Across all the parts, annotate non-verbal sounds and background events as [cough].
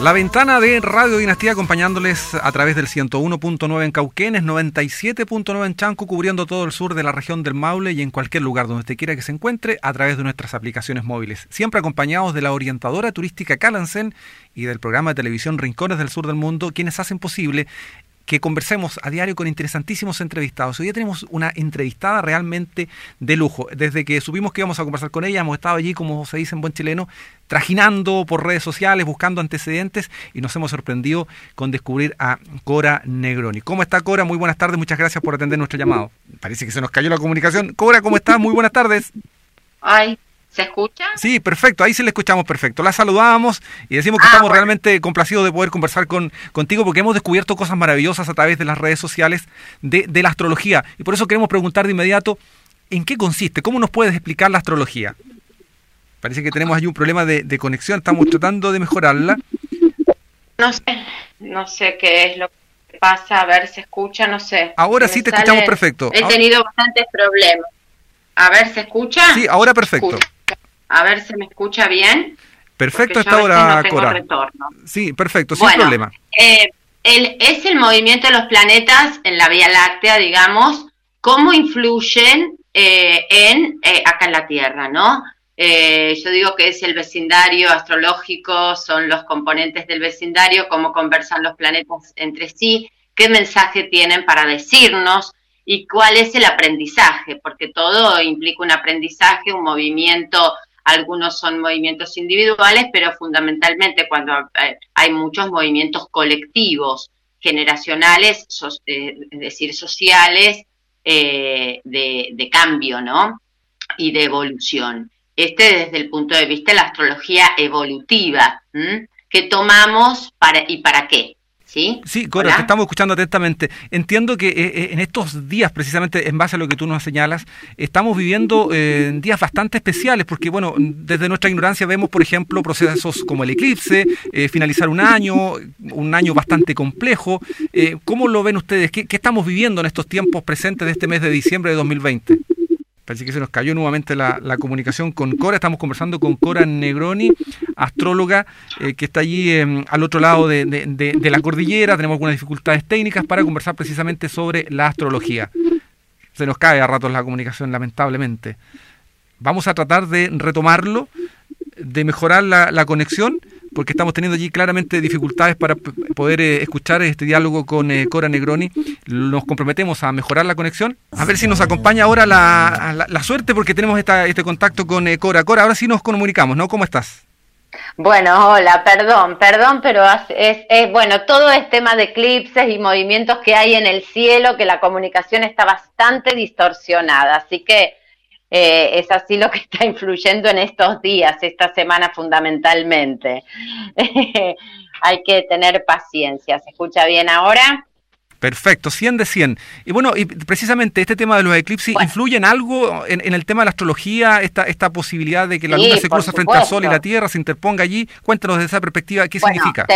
La ventana de Radio Dinastía acompañándoles a través del 101.9 en Cauquenes, 97.9 en Chanco, cubriendo todo el sur de la región del Maule y en cualquier lugar donde usted quiera que se encuentre a través de nuestras aplicaciones móviles. Siempre acompañados de la orientadora turística Calansen y del programa de televisión Rincones del Sur del Mundo, quienes hacen posible que conversemos a diario con interesantísimos entrevistados. Hoy día tenemos una entrevistada realmente de lujo. Desde que supimos que íbamos a conversar con ella, hemos estado allí, como se dice en buen chileno, trajinando por redes sociales, buscando antecedentes y nos hemos sorprendido con descubrir a Cora Negroni. ¿Cómo está Cora? Muy buenas tardes, muchas gracias por atender nuestro llamado. Parece que se nos cayó la comunicación. Cora, ¿cómo estás? Muy buenas tardes. Ay, ¿Se escucha? Sí, perfecto, ahí sí le escuchamos perfecto. La saludamos y decimos que ah, estamos realmente complacidos de poder conversar con, contigo porque hemos descubierto cosas maravillosas a través de las redes sociales de, de la astrología. Y por eso queremos preguntar de inmediato, ¿en qué consiste? ¿Cómo nos puedes explicar la astrología? Parece que tenemos ahí un problema de, de conexión, estamos tratando de mejorarla. No sé, no sé qué es lo que pasa, a ver, se escucha, no sé. Ahora sí te escuchamos perfecto. He tenido bastantes problemas. A ver, ¿se escucha? Sí, ahora perfecto. A ver, ¿se me escucha bien? Perfecto esta hora, Cora. Sí, perfecto, sin problema. Eh, es el movimiento de los planetas en la Vía Láctea, digamos, cómo influyen eh, en eh, acá en la Tierra, ¿no? yo digo que es el vecindario astrológico, son los componentes del vecindario, cómo conversan los planetas entre sí, qué mensaje tienen para decirnos y cuál es el aprendizaje, porque todo implica un aprendizaje, un movimiento algunos son movimientos individuales, pero fundamentalmente cuando hay muchos movimientos colectivos, generacionales, eh, es decir, sociales, eh, de, cambio, ¿no? Y de evolución. Este desde el punto de vista de la astrología evolutiva, que tomamos para y para qué. ¿Sí? Sí, Cora, te estamos escuchando atentamente. Entiendo que eh, eh, en estos días, precisamente en base a lo que tú nos señalas, estamos viviendo eh, días bastante especiales, porque, bueno, desde nuestra ignorancia vemos, por ejemplo, procesos como el eclipse, finalizar un año, un año bastante complejo. ¿Cómo lo ven ustedes? ¿Qué, ¿Qué estamos viviendo en estos tiempos presentes de este mes de diciembre de 2020? Parece que se nos cayó nuevamente la, comunicación con Cora. Estamos conversando con Cora Negroni, astróloga, eh, que está allí em, al otro lado de, la cordillera. Tenemos algunas dificultades técnicas para conversar precisamente sobre la astrología. Se nos cae a ratos la comunicación, lamentablemente. Vamos a tratar de retomarlo, de mejorar la conexión porque estamos teniendo allí claramente dificultades para poder eh, escuchar este diálogo con eh, Cora Negroni. Nos comprometemos a mejorar la conexión. A ver si nos acompaña ahora la, la, suerte, porque tenemos esta, este contacto con eh, Cora. Cora, ahora sí nos comunicamos, ¿no? ¿Cómo estás? Bueno, hola, perdón, perdón, pero es, es, bueno, todo es tema de eclipses y movimientos que hay en el cielo, que la comunicación está bastante distorsionada, así que eh, es así lo que [laughs] está influyendo en estos días, esta semana fundamentalmente. [laughs] Hay que tener paciencia. ¿Se escucha bien ahora? Perfecto, 100 de 100. Y bueno, y precisamente este tema de los eclipses, ¿influye en algo en, el tema de la astrología, esta, esta posibilidad de que la luna se cruza frente al sol y la Tierra se interponga allí? Cuéntanos de esa perspectiva, ¿qué significa?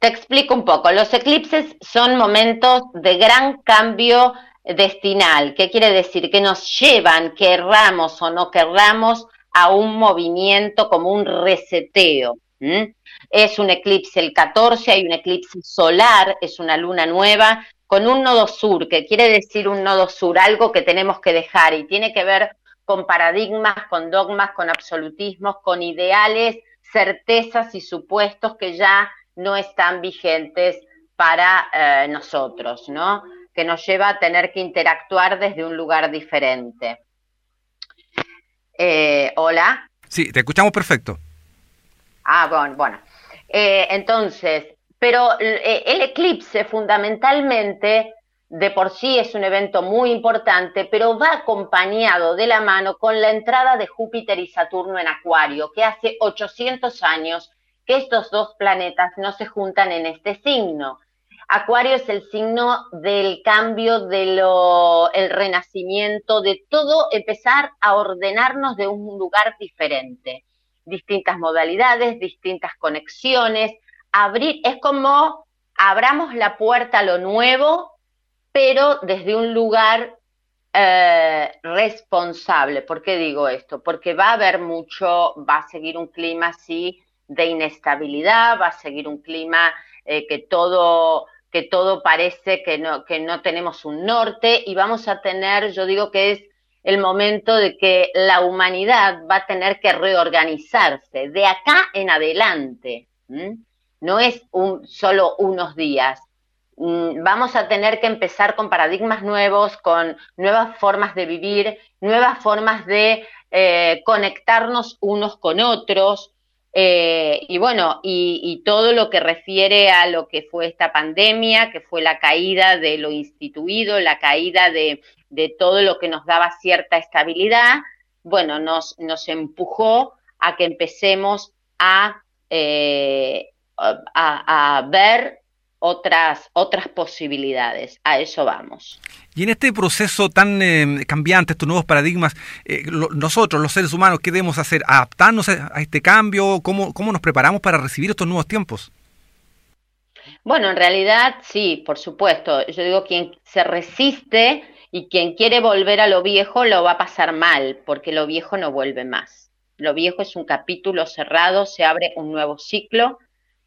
te explico un poco. Los eclipses son momentos de gran cambio destinal. ¿Qué quiere decir? Que nos llevan, querramos o no querramos, a un movimiento como un reseteo. Es un eclipse el 14, hay un eclipse solar, es una luna nueva, con un nodo sur, que quiere decir un nodo sur, algo que tenemos que dejar y tiene que ver con paradigmas, con dogmas, con absolutismos, con ideales, certezas y supuestos que ya no están vigentes para eh, nosotros, ¿no? Que nos lleva a tener que interactuar desde un lugar diferente. Eh, Hola. Sí, te escuchamos perfecto. Ah, bueno, bueno. Eh, entonces, pero eh, el eclipse fundamentalmente de por sí es un evento muy importante, pero va acompañado de la mano con la entrada de Júpiter y Saturno en Acuario, que hace 800 años que estos dos planetas no se juntan en este signo. Acuario es el signo del cambio, del el renacimiento, de todo empezar a ordenarnos de un lugar diferente. Distintas modalidades, distintas conexiones. Abrir, es como abramos la puerta a lo nuevo, pero desde un lugar eh, responsable. ¿Por qué digo esto? Porque va a haber mucho, va a seguir un clima así de inestabilidad, va a seguir un clima eh, que todo que todo parece que no, que no tenemos un norte y vamos a tener, yo digo que es el momento de que la humanidad va a tener que reorganizarse de acá en adelante. No es un, solo unos días. Mm, vamos a tener que empezar con paradigmas nuevos, con nuevas formas de vivir, nuevas formas de eh, conectarnos unos con otros. Eh, y bueno, y, todo lo que refiere a lo que fue esta pandemia, que fue la caída de lo instituido, la caída de, todo lo que nos daba cierta estabilidad, bueno, nos, nos empujó a que empecemos a, eh, a ver otras, otras posibilidades. A eso vamos. Y en este proceso tan eh, cambiante, estos nuevos paradigmas, eh, nosotros, los seres humanos, ¿qué debemos hacer? ¿Adaptarnos a, este cambio? ¿Cómo, ¿Cómo nos preparamos para recibir estos nuevos tiempos? Bueno, en realidad sí, por supuesto. Yo digo, quien se resiste y quien quiere volver a lo viejo lo va a pasar mal, porque lo viejo no vuelve más. Lo viejo es un capítulo cerrado, se abre un nuevo ciclo,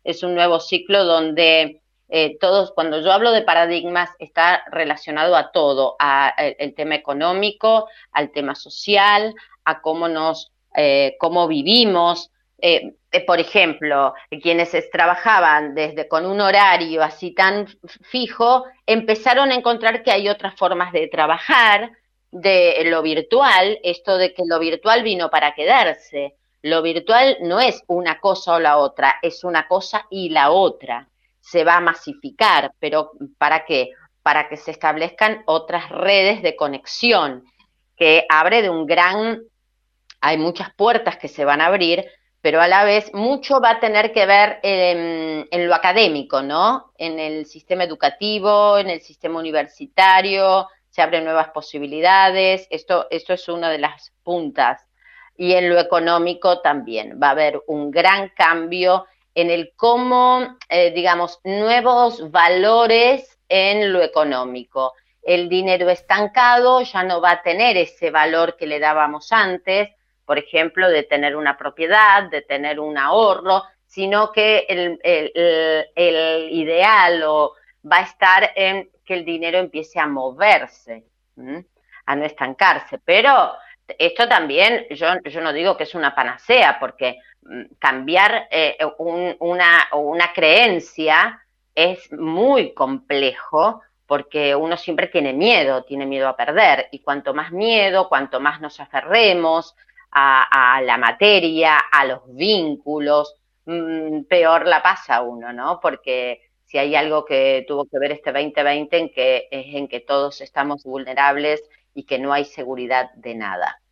es un nuevo ciclo donde eh, todos, cuando yo hablo de paradigmas, está relacionado a todo, a, el, tema económico, al tema social, a cómo nos, eh, cómo vivimos. Eh, por ejemplo, quienes trabajaban desde con un horario así tan fijo, empezaron a encontrar que hay otras formas de trabajar, de lo virtual, esto de que lo virtual vino para quedarse. Lo virtual no es una cosa o la otra, es una cosa y la otra se va a masificar, pero ¿para qué? Para que se establezcan otras redes de conexión, que abre de un gran, hay muchas puertas que se van a abrir, pero a la vez mucho va a tener que ver en, en lo académico, ¿no? En el sistema educativo, en el sistema universitario, se abren nuevas posibilidades, esto, esto es una de las puntas. Y en lo económico también va a haber un gran cambio en el cómo, eh, digamos, nuevos valores en lo económico. El dinero estancado ya no va a tener ese valor que le dábamos antes, por ejemplo, de tener una propiedad, de tener un ahorro, sino que el, el, ideal o va a estar en que el dinero empiece a moverse, a no estancarse. Pero esto también, yo, yo no digo que es una panacea, porque cambiar eh, una, creencia es muy complejo porque uno siempre tiene miedo, tiene miedo a perder, y cuanto más miedo, cuanto más nos aferremos a, la materia, a los vínculos, mm, peor la pasa uno, ¿no? Porque si hay algo que tuvo que ver este 2020 en que es en que todos estamos vulnerables y que no hay seguridad de nada.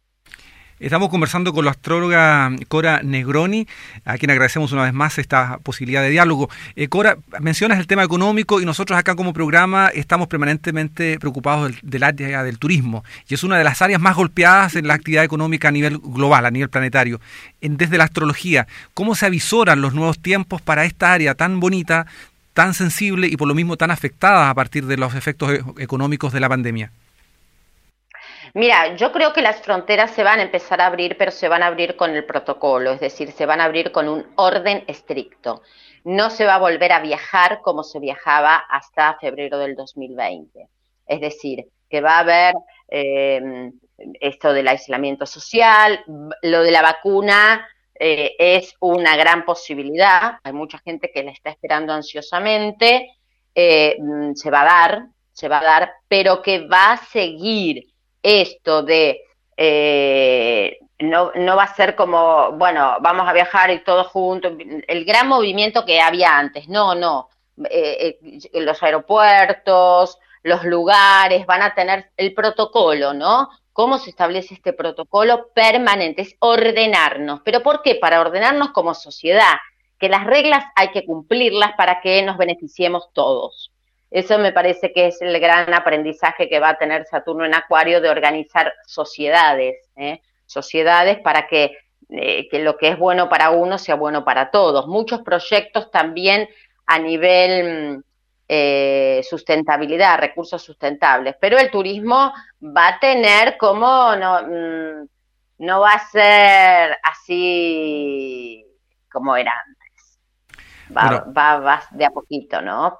Estamos conversando con la astróloga Cora Negroni, a quien agradecemos una vez más esta posibilidad de diálogo. Eh, Cora, mencionas el tema económico y nosotros acá como programa estamos permanentemente preocupados del, área del turismo y es una de las áreas más golpeadas en la actividad económica a nivel global, a nivel planetario. desde la astrología, ¿cómo se avisoran los nuevos tiempos para esta área tan bonita, tan sensible y por lo mismo tan afectada a partir de los efectos e-, económicos de la pandemia? Mira, yo creo que las fronteras se van a empezar a abrir, pero se van a abrir con el protocolo, es decir, se van a abrir con un orden estricto. No se va a volver a viajar como se viajaba hasta febrero del 2020. Es decir, que va a haber em, esto del aislamiento social, lo de la vacuna eh, es una gran posibilidad, hay mucha gente que la está esperando ansiosamente, eh, mm, se va a dar, se va a dar, pero que va a seguir esto de eh, no, no va a ser como, bueno, vamos a viajar y todos juntos, el gran movimiento que había antes, no, no, eh, eh, los aeropuertos, los lugares van a tener el protocolo, ¿no? ¿Cómo se establece este protocolo permanente? Es ordenarnos. ¿Pero por qué? Para ordenarnos como sociedad, que las reglas hay que cumplirlas para que nos beneficiemos todos. Eso me parece que es el gran aprendizaje que va a tener Saturno en Acuario de organizar sociedades, ¿eh? sociedades para que, eh, que, lo que es bueno para uno sea bueno para todos. Muchos proyectos también a nivel mm, eh, sustentabilidad, recursos sustentables, pero el turismo va a tener como, no, mm, no va a ser así como era antes. Va, va, va de a poquito, ¿no?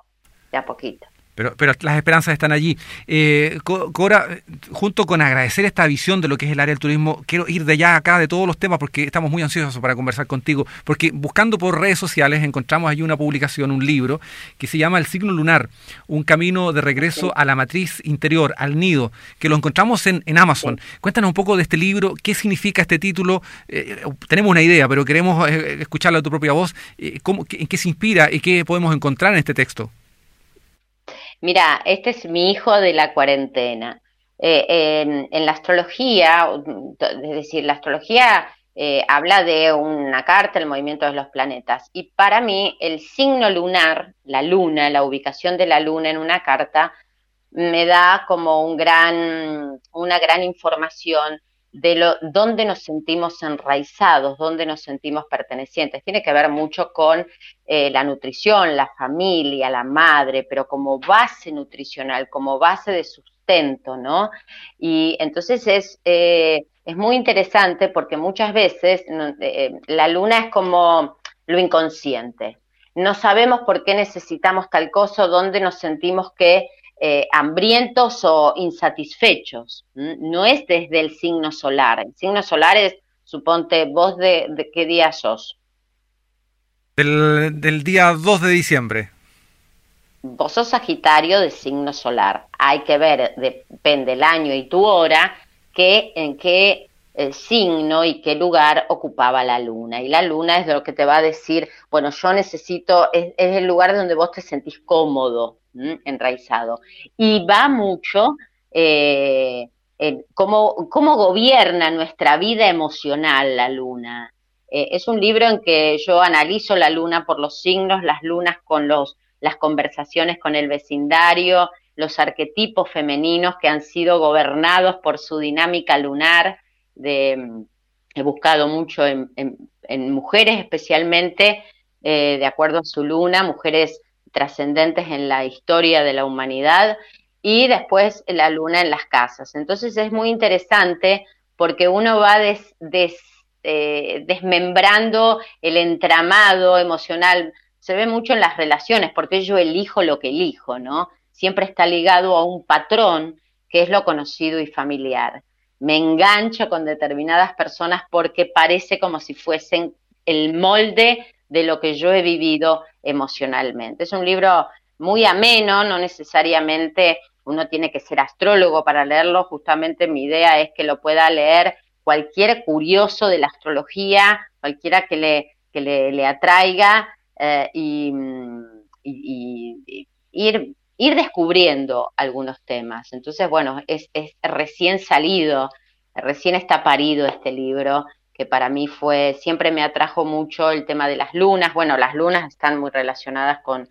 De a poquito. Pero, pero las esperanzas están allí. Eh, Cora, junto con agradecer esta visión de lo que es el área del turismo, quiero ir de allá acá de todos los temas porque estamos muy ansiosos para conversar contigo. Porque buscando por redes sociales encontramos allí una publicación, un libro, que se llama El signo lunar, un camino de regreso a la matriz interior, al nido, que lo encontramos en, en Amazon. Cuéntanos un poco de este libro, qué significa este título. Eh, tenemos una idea, pero queremos eh, escucharlo a tu propia voz. cómo, ¿En qué se inspira y qué podemos encontrar en este texto? Mira, este es mi hijo de la cuarentena. Eh, en, la astrología, es decir, la astrología eh, habla de una carta, el movimiento de los planetas. Y para mí, el signo lunar, la luna, la ubicación de la luna en una carta, me da como un gran, una gran información de lo, dónde nos sentimos enraizados, dónde nos sentimos pertenecientes. Tiene que ver mucho con eh, la nutrición, la familia, la madre, pero como base nutricional, como base de sustento, ¿no? Y entonces es, eh, es muy interesante porque muchas veces eh, la luna es como lo inconsciente. No sabemos por qué necesitamos tal cosa, dónde nos sentimos que eh, hambrientos o insatisfechos. No es desde el signo solar. El signo solar es, suponte, vos de, qué día sos. Del, día 2 de diciembre. Vos sos Sagitario de signo solar. Hay que ver, depende el año y tu hora, que, en qué el signo y qué lugar ocupaba la luna. Y la luna es lo que te va a decir, bueno, yo necesito, es el lugar donde vos te sentís cómodo, enraizado. Y va mucho eh, en cómo, gobierna nuestra vida emocional la luna. Eh, es un libro en que yo analizo la luna por los signos, las lunas con los, las conversaciones con el vecindario, los arquetipos femeninos que han sido gobernados por su dinámica lunar. He buscado mucho en, mujeres especialmente, eh, de acuerdo a su luna, mujeres trascendentes en la historia de la humanidad y después la luna en las casas. Entonces es muy interesante porque uno va eh, desmembrando el entramado emocional. Se ve mucho en las relaciones, porque yo elijo lo que elijo, ¿no? Siempre está ligado a un patrón que es lo conocido y familiar. Me engancho con determinadas personas porque parece como si fuesen el molde de lo que yo he vivido emocionalmente. Es un libro muy ameno, no necesariamente uno tiene que ser astrólogo para leerlo, justamente mi idea es que lo pueda leer cualquier curioso de la astrología, cualquiera que le, que le, atraiga eh, y, ir, ir descubriendo algunos temas. Entonces, bueno, es, recién salido, recién está parido este libro que para mí fue, siempre me atrajo mucho el tema de las lunas. Bueno, las lunas están muy relacionadas con,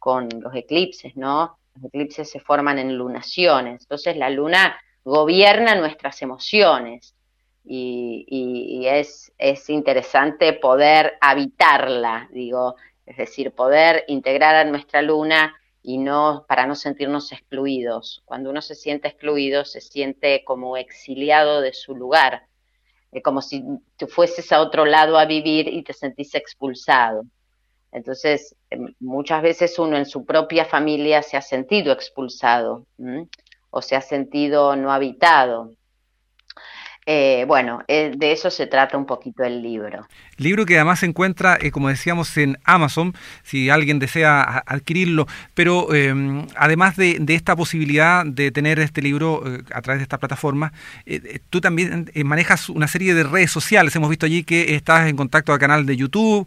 con los eclipses, ¿no? Los eclipses se forman en lunaciones. Entonces la luna gobierna nuestras emociones y, es, es interesante poder habitarla, digo, es decir, poder integrar a nuestra luna y no para no sentirnos excluidos. Cuando uno se siente excluido, se siente como exiliado de su lugar como si tú fueses a otro lado a vivir y te sentís expulsado. Entonces, em, muchas veces uno en su propia familia se ha sentido expulsado o se ha sentido no habitado. Eh, bueno, eh, de eso se trata un poquito el libro. Libro que además se encuentra, eh, como decíamos, en Amazon, si alguien desea adquirirlo, pero em, además de, esta posibilidad de tener este libro a través de esta plataforma, tú también manejas una serie de redes sociales. Hemos visto allí que estás en contacto al canal de YouTube,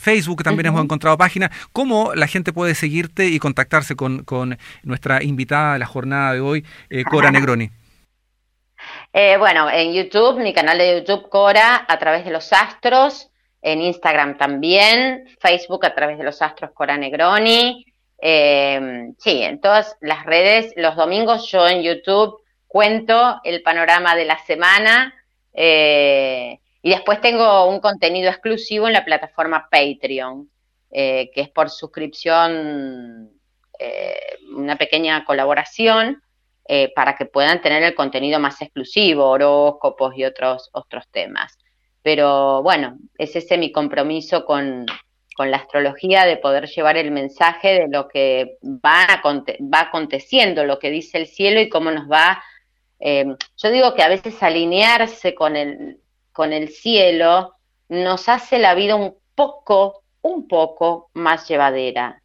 Facebook, también hemos encontrado páginas. ¿Cómo la gente puede seguirte y contactarse con, con nuestra invitada de la jornada de hoy, Cora [laughs] Negroni? Eh, bueno, en YouTube, mi canal de YouTube Cora, a través de los astros, en Instagram también, Facebook a través de los astros Cora Negroni. Eh, sí, en todas las redes, los domingos yo en YouTube cuento el panorama de la semana. Eh, y después tengo un contenido exclusivo en la plataforma Patreon, que es por suscripción, una pequeña colaboración eh, para que puedan tener el contenido más exclusivo, horóscopos y otros, otros temas. Pero bueno, es ese mi compromiso con, con la astrología de poder llevar el mensaje de lo que va, va aconteciendo, lo que dice el cielo y cómo nos va. Eh, yo digo que a veces alinearse con el, con el cielo nos hace la vida un poco, un poco más llevadera,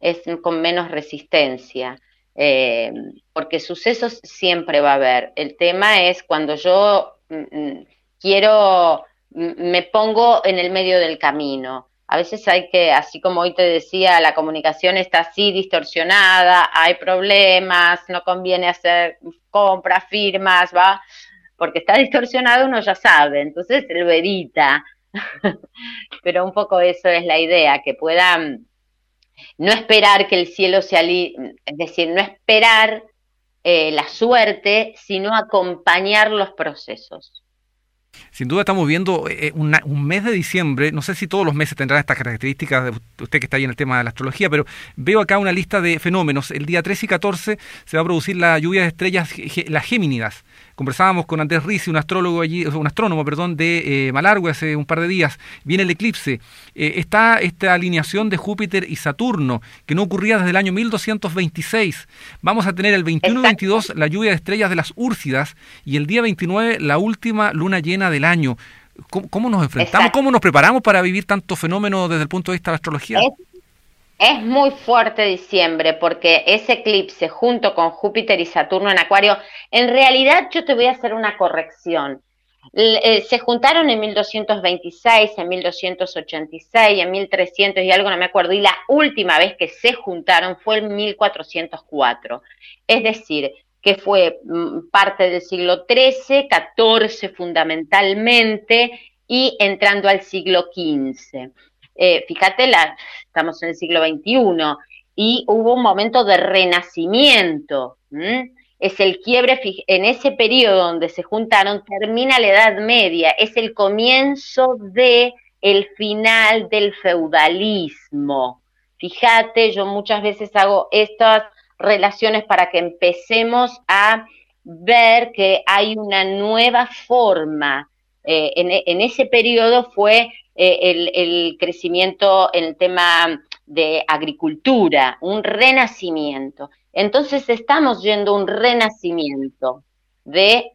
es con menos resistencia. Eh, porque sucesos siempre va a haber. El tema es cuando yo mm, mm, quiero, me pongo en el medio del camino. A veces hay que, así como hoy te decía, la comunicación está así distorsionada, hay problemas, no conviene hacer compras, firmas, va, porque está distorsionado uno ya sabe, entonces lo evita. [laughs] Pero un poco eso es la idea, que puedan no esperar que el cielo se alinee, es decir, no esperar eh, la suerte, sino acompañar los procesos. Sin duda estamos viendo eh, un mes de diciembre, no sé si todos los meses tendrán estas características, de usted que está ahí en el tema de la astrología, pero veo acá una lista de fenómenos. El día 13 y 14 se va a producir la lluvia de estrellas, las Géminidas. Conversábamos con Andrés Rizzi, un astrólogo allí, un astrónomo, perdón, de eh, Malargüe hace un par de días. Viene el eclipse. Eh, está esta alineación de Júpiter y Saturno, que no ocurría desde el año 1226. Vamos a tener el 21 y 22 la lluvia de estrellas de las Úrsidas y el día 29 la última luna llena del año. ¿Cómo, nos enfrentamos? ¿Cómo nos preparamos para vivir tantos fenómenos desde el punto de vista de la astrología? Es muy fuerte diciembre porque ese eclipse junto con Júpiter y Saturno en Acuario, en realidad yo te voy a hacer una corrección. Eh, se juntaron en 1226, en 1286, en 1300 y algo, no me acuerdo, y la última vez que se juntaron fue en 1404. Es decir, que fue mm, parte del siglo XIII, XIV fundamentalmente, y entrando al siglo XV. Eh, fíjate, la, estamos en el siglo XXI y hubo un momento de renacimiento. Es el quiebre, en ese periodo donde se juntaron, termina la Edad Media, es el comienzo de el final del feudalismo. Fíjate, yo muchas veces hago estas relaciones para que empecemos a ver que hay una nueva forma. Eh, en, en, ese periodo fue eh, el, crecimiento en el tema de agricultura, un renacimiento. Entonces estamos yendo un renacimiento de,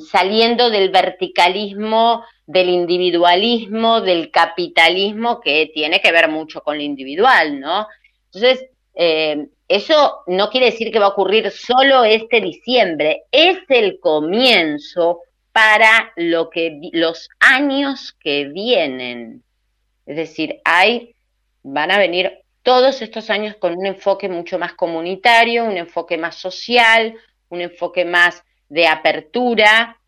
saliendo del verticalismo, del individualismo, del capitalismo, que tiene que ver mucho con lo individual, ¿no? Entonces, eh, eso no quiere decir que va a ocurrir solo este diciembre, es el comienzo para lo que, los años que vienen. Es decir, hay, van a venir todos estos años con un enfoque mucho más comunitario, un enfoque más social, un enfoque más de apertura,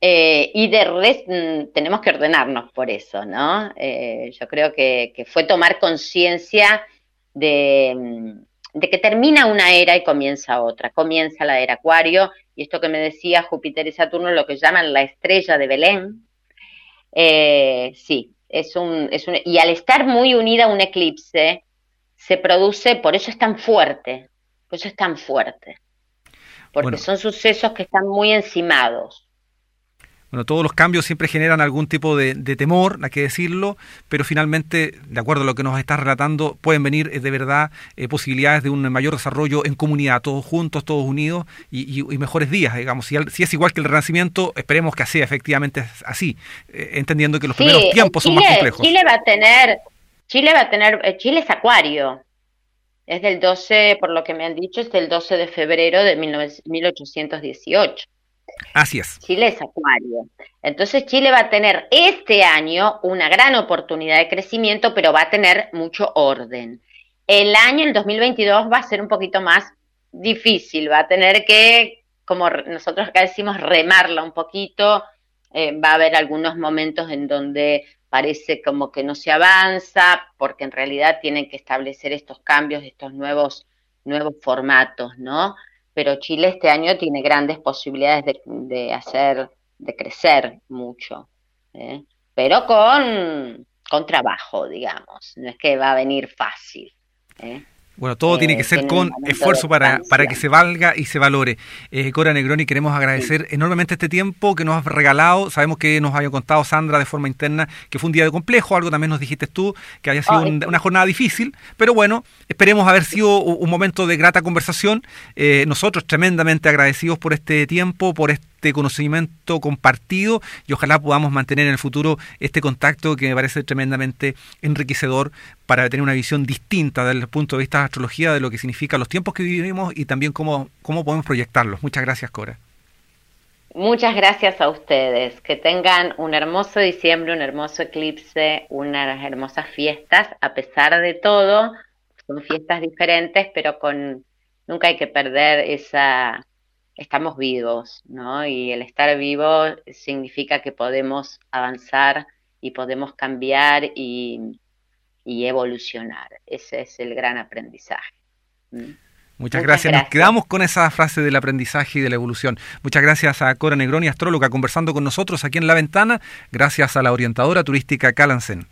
eh, y de mm, tenemos que ordenarnos por eso, ¿no? Eh, yo creo que, fue tomar conciencia de, mm, de, que termina una era y comienza otra. Comienza la era Acuario y esto que me decía Júpiter y Saturno, lo que llaman la estrella de Belén, eh, sí, es un, es un, y al estar muy unida a un eclipse, se produce, por eso es tan fuerte, por eso es tan fuerte, porque son sucesos que están muy encimados. Bueno, todos los cambios siempre generan algún tipo de, temor, hay que decirlo, pero finalmente, de acuerdo a lo que nos está relatando, pueden venir eh, de verdad eh, posibilidades de un mayor desarrollo en comunidad, todos juntos, todos unidos y, mejores días, digamos. Si, si, es igual que el Renacimiento, esperemos que sea efectivamente así, eh, entendiendo que los primeros tiempos son más complejos. Chile va a tener, Chile va a tener, Chile es acuario. Es del 12, por lo que me han dicho, es del 12 de febrero de 1818. Así es. Chile es acuario. Entonces Chile va a tener este año una gran oportunidad de crecimiento, pero va a tener mucho orden. El año, el 2022, va a ser un poquito más difícil, va a tener que, como nosotros acá decimos, remarla un poquito, eh, va a haber algunos momentos en donde parece como que no se avanza, porque en realidad tienen que establecer estos cambios, estos nuevos, nuevos formatos, ¿no? Pero Chile este año tiene grandes posibilidades de, hacer, de crecer mucho, ¿eh? pero con, con trabajo, digamos, no es que va a venir fácil. ¿eh? Bueno, todo tiene que ser con esfuerzo para, para que se valga y se valore. Cora Negroni, queremos agradecer enormemente este tiempo que nos has regalado. Sabemos que nos había contado Sandra de forma interna que fue un día de complejo, algo también nos dijiste tú, que había sido una jornada difícil, pero bueno, esperemos haber sido un momento de grata conversación. nosotros tremendamente agradecidos por este tiempo, por este este conocimiento compartido y ojalá podamos mantener en el futuro este contacto que me parece tremendamente enriquecedor para tener una visión distinta desde el punto de vista de astrología de lo que significa los tiempos que vivimos y también cómo, cómo podemos proyectarlos. Muchas gracias, Cora. Muchas gracias a ustedes. Que tengan un hermoso diciembre, un hermoso eclipse, unas hermosas fiestas. A pesar de todo, son fiestas diferentes, pero con nunca hay que perder esa estamos vivos, ¿no? Y el estar vivo significa que podemos avanzar y podemos cambiar y, evolucionar. Ese es el gran aprendizaje. ¿Mm? Muchas, gracias. Nos quedamos con esa frase del aprendizaje y de la evolución. Muchas gracias a Cora Negroni, astróloga, conversando con nosotros aquí en La Ventana. Gracias a la orientadora turística Calansen.